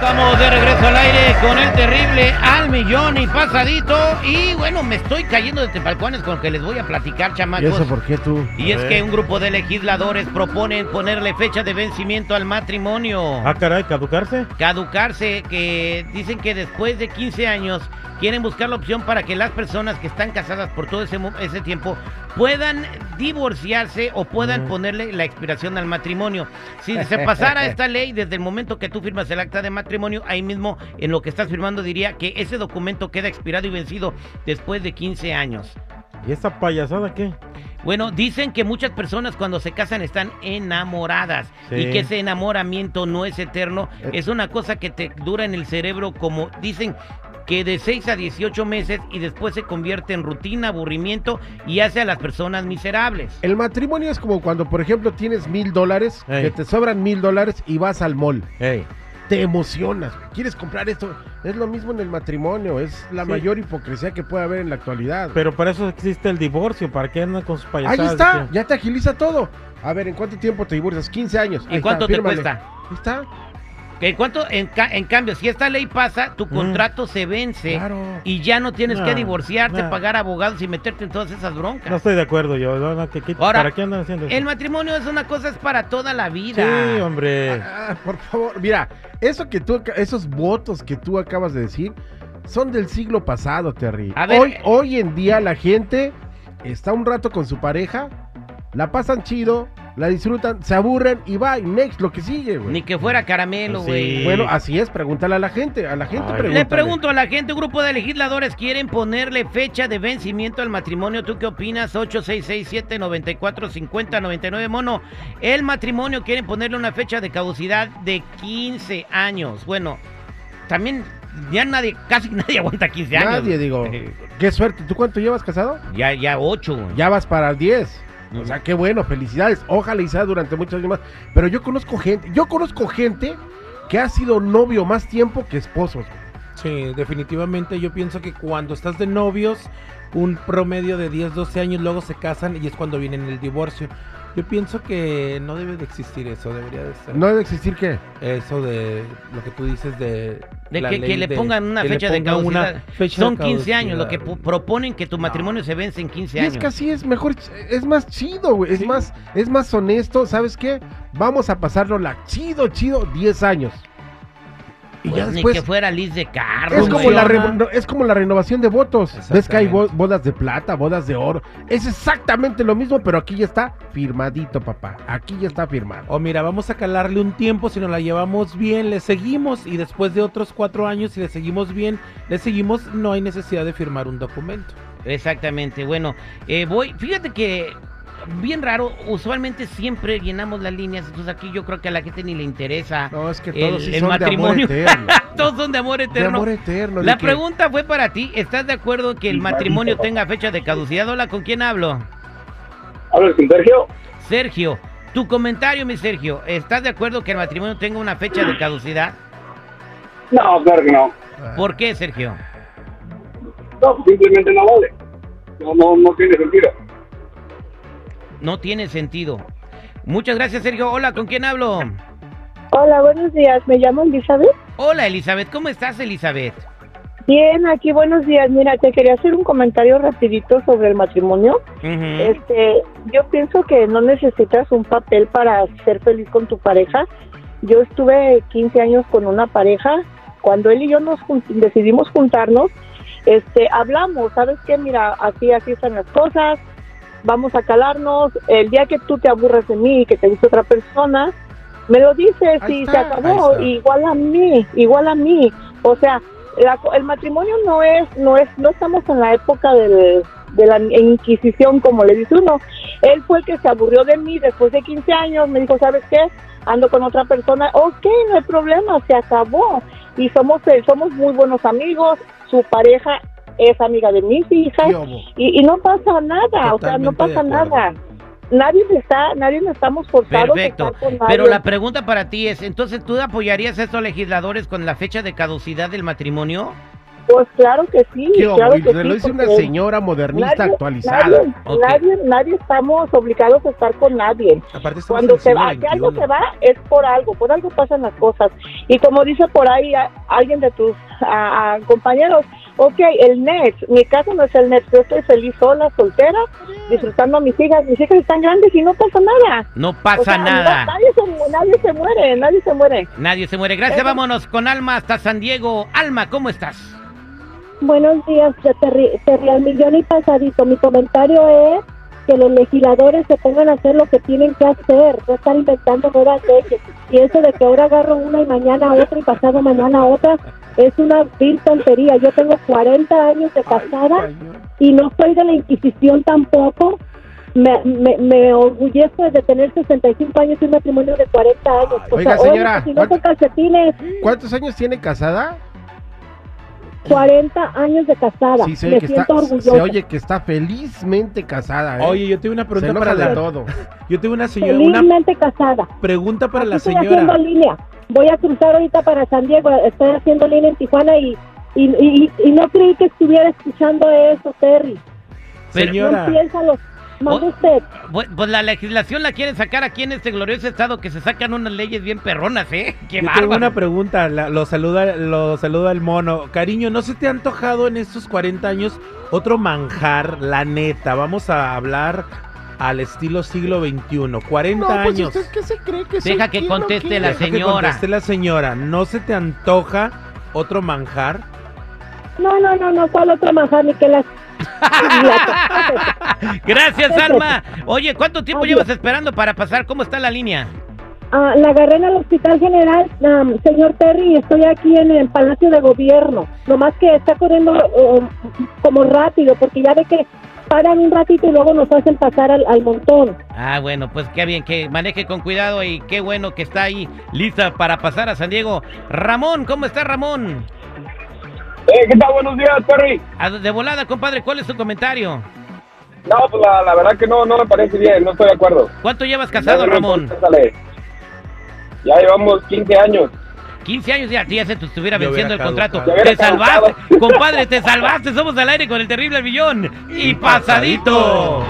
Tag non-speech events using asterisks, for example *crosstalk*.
Estamos de regreso al aire con el terrible al millón y pasadito. Y bueno, me estoy cayendo de tepalcones con lo que les voy a platicar, ¿Y chamacos. eso por qué tú? Y es que un grupo de legisladores proponen ponerle fecha de vencimiento al matrimonio. Ah, caray, caducarse. Caducarse, que dicen que después de 15 años quieren buscar la opción para que las personas que están casadas por todo ese, ese tiempo puedan divorciarse o puedan Mm. ponerle la expiración al matrimonio. Si se pasara esta *laughs* ley desde el momento que tú firmas el acta de matrimonio, ahí mismo en lo que estás firmando diría que ese documento queda expirado y vencido después de 15 años. ¿Y esa payasada qué? Bueno, dicen que muchas personas cuando se casan están enamoradas Sí. y que ese enamoramiento no es eterno, Eh. es una cosa que te dura en el cerebro como dicen que de 6 a 18 meses y después se convierte en rutina, aburrimiento y hace a las personas miserables. El matrimonio es como cuando, por ejemplo, tienes mil dólares, que te sobran mil dólares y vas al mall. Ey. Te emocionas, quieres comprar esto. Es lo mismo en el matrimonio, es la Sí. mayor hipocresía que puede haber en la actualidad. Pero para eso existe el divorcio, ¿para qué andan con sus payasadas? Ahí está, ya te agiliza todo. A ver, ¿en cuánto tiempo te divorcias? 15 años. ¿Y Ahí cuánto está, te cuesta? Ahí está. ¿En cuánto? En, ca- en cambio, si esta ley pasa, tu Mm. contrato se vence Claro. y ya no tienes que divorciarte, pagar abogados y meterte en todas esas broncas. No estoy de acuerdo yo. no, no, que- que- Ahora, ¿Para qué andan haciendo eso? El matrimonio es una cosa, es para toda la vida. Sí, hombre. Ah, por favor, mira, eso que tú, esos votos que tú acabas de decir son del siglo pasado, Terry. A ver, hoy, eh. hoy en día la gente está un rato con su pareja, la pasan chido, la disfrutan, se aburren y va, y next, lo que sigue, güey. Ni que fuera caramelo, Sí. güey. Bueno, así es, pregúntale a la gente, a la gente Ay. pregúntale. Le pregunto a la gente, un grupo de legisladores quieren ponerle fecha de vencimiento al matrimonio. ¿Tú qué opinas? 866-794-5099. Mono, el matrimonio quieren ponerle una fecha de caducidad de 15 años. Bueno, también ya nadie, casi *laughs* nadie aguanta 15 años. Nadie, digo, Eh, qué suerte. ¿Tú cuánto llevas casado? ya, ya 8. Ya vas para el 10. O sea, qué bueno, felicidades. Ojalá y sea durante muchos años más. Pero yo conozco gente, yo conozco gente que ha sido novio más tiempo que esposos. Sí, definitivamente yo pienso que cuando estás de novios, un promedio de 10, 12 años, luego se casan y es cuando viene el divorcio. Yo pienso que no debe de existir eso, debería de ser. No debe existir qué. Eso de lo que tú dices de... De la que, ley que le pongan una fecha de caducidad. fecha Son de 15 años, lo que proponen que tu No. matrimonio se vence en 15 Y años. es que así es mejor, es más chido, güey. Es Sí. más, es más honesto, ¿sabes qué? Vamos a pasarlo la chido, chido, 10 años. Y Pues ya ni después que fuera Liz de carro. es como, güey. la re- es como la renovación de votos. Ves que hay bo- bodas de plata, bodas de oro. Es exactamente lo mismo, pero aquí ya está firmadito, papá. Aquí ya está firmado. O mira, vamos a calarle un tiempo, si nos la llevamos bien, le seguimos y después de otros cuatro años, si le seguimos bien, le seguimos, no hay necesidad de firmar un documento. Exactamente, bueno, eh, voy, fíjate que bien raro, usualmente siempre llenamos las líneas, entonces aquí yo creo que a la gente ni le interesa No, es que el, todos sí el son matrimonio. de amor eterno. *laughs* Todos son de amor de eterno. amor eterno. la que- pregunta fue para ti, ¿estás de acuerdo que el matrimonio tenga fecha de caducidad? Hola, ¿con quién hablo? ¿Hablas con Sergio? Sergio, tu comentario, mi Sergio, ¿estás de acuerdo que el matrimonio tenga una fecha de caducidad? No, claro que no. ¿Por qué, Sergio? No, simplemente no vale. No, no, no tiene sentido. No tiene sentido. Muchas gracias, Sergio. Hola, ¿con quién hablo? Hola, buenos días. Me llamo Elizabeth. Hola, Elizabeth. ¿Cómo estás, Elizabeth? Bien, aquí buenos días. Mira, te quería hacer un comentario rapidito sobre el matrimonio. Este, yo pienso que no necesitas un papel para ser feliz con tu pareja. Yo estuve 15 años con una pareja. Cuando él y yo nos jun- decidimos juntarnos, este, hablamos, ¿sabes qué? Mira, así, así están las cosas. Vamos a calarnos. El día que tú te aburres de mí y que te guste otra persona, me lo dices Ahí y está, se acabó. Igual a mí, igual a mí. O sea, la el matrimonio no es, no es, no estamos en la época del, de la Inquisición, como le dice uno. Él fue el que se aburrió de mí después de 15 años, me dijo, ¿sabes qué? Ando con otra persona, ok, no hay problema, se acabó. Y somos, eh, somos muy buenos amigos, su pareja es amiga de mis hijas y, y no pasa nada, o sea, no Totalmente pasa nada. Nadie me está, nadie me estamos forzados a Perfecto. estar con Pero nadie. la pregunta para ti es, entonces, ¿tú apoyarías a estos legisladores con la fecha de caducidad del matrimonio? Pues claro que sí, ¿Qué claro hubo? que Se lo sí, dice una señora modernista nadie- actualizada. Nadie, Ok. nadie, nadie estamos obligados a estar con nadie. Aparte Cuando se va, que algo se va es por algo, por algo pasan las cosas. Y como dice por ahí a- alguien de tus a- a compañeros, ok, el Next, mi caso no es el Next, yo estoy feliz sola, soltera, disfrutando a mis hijas, mis hijas están grandes y no pasa nada. No O pasa no- nada. nadie, se, mu- nadie se muere, nadie se muere. Nadie se muere. Gracias, Eso- vámonos con Alma hasta San Diego. Alma, ¿cómo estás? Buenos días, de Terri, Terri al millón y pasadito. Mi comentario es que los legisladores se pongan a hacer lo que tienen que hacer, no estar inventando nuevas leyes. Y eso de que ahora agarro una y mañana otra y pasado mañana otra, es una vil tontería. Yo tengo 40 años de casada y no soy de la Inquisición tampoco. Me, me, me orgullezco de tener 65 años y un matrimonio de 40 años. O Oiga, sea, señora, si no son ¿cuánto- calcetines, ¿Cuántos años tiene casada? 40 años de casada. Sí, se me oye, que está, orgullosa. se oye que está felizmente casada. ¿eh? Oye, yo tengo una pregunta para de la todo. Yo tengo una señora, una Felizmente casada. pregunta para Aquí la estoy señora. haciendo línea. Voy a cruzar ahorita para San Diego. Estoy haciendo línea en Tijuana y, y, y, y no creí que estuviera escuchando eso, Terry. Señora. No piénsalo. Mande usted. Pues, pues la legislación la quieren sacar aquí en este glorioso estado que se sacan unas leyes bien perronas, ¿eh? *laughs* ¡Qué Yo tengo una pregunta, la- lo saluda lo saluda el mono. Cariño, ¿no se te ha antojado en estos 40 años otro manjar, la neta? Vamos a hablar al estilo siglo XXI. 40 No, pues años. usted qué se cree que? Deja que ¿Quién o conteste la Deja que señora. conteste la señora. ¿No se te antoja otro manjar? No, no, no, no. ¿Cuál otro manjar? Ni que las... *laughs* Gracias, Alma. Oye, ¿cuánto tiempo Adiós. llevas esperando para pasar? ¿Cómo está la línea? Ah, la agarré en el Hospital General, am, señor Terry, estoy aquí en el Palacio de Gobierno. Nomás que está corriendo eh, como rápido, porque ya ve que paran un ratito y luego nos hacen pasar al, al montón. Ah, bueno, pues qué bien, que maneje con cuidado y qué bueno que está ahí lista para pasar a San Diego. Ramón, ¿cómo está Ramón? Eh, ¿Qué tal? Buenos días, Terry. A- De volada, compadre, ¿cuál es tu comentario? No, pues la, la verdad que no, no me parece bien, no estoy de acuerdo. ¿Cuánto llevas casado, no Ramón? Ya llevamos 15 años. 15 años ya, ya se te estuviera venciendo el contrato. Te salvaste, compadre, te salvaste. Somos al aire con el terrible millón. Y pasadito.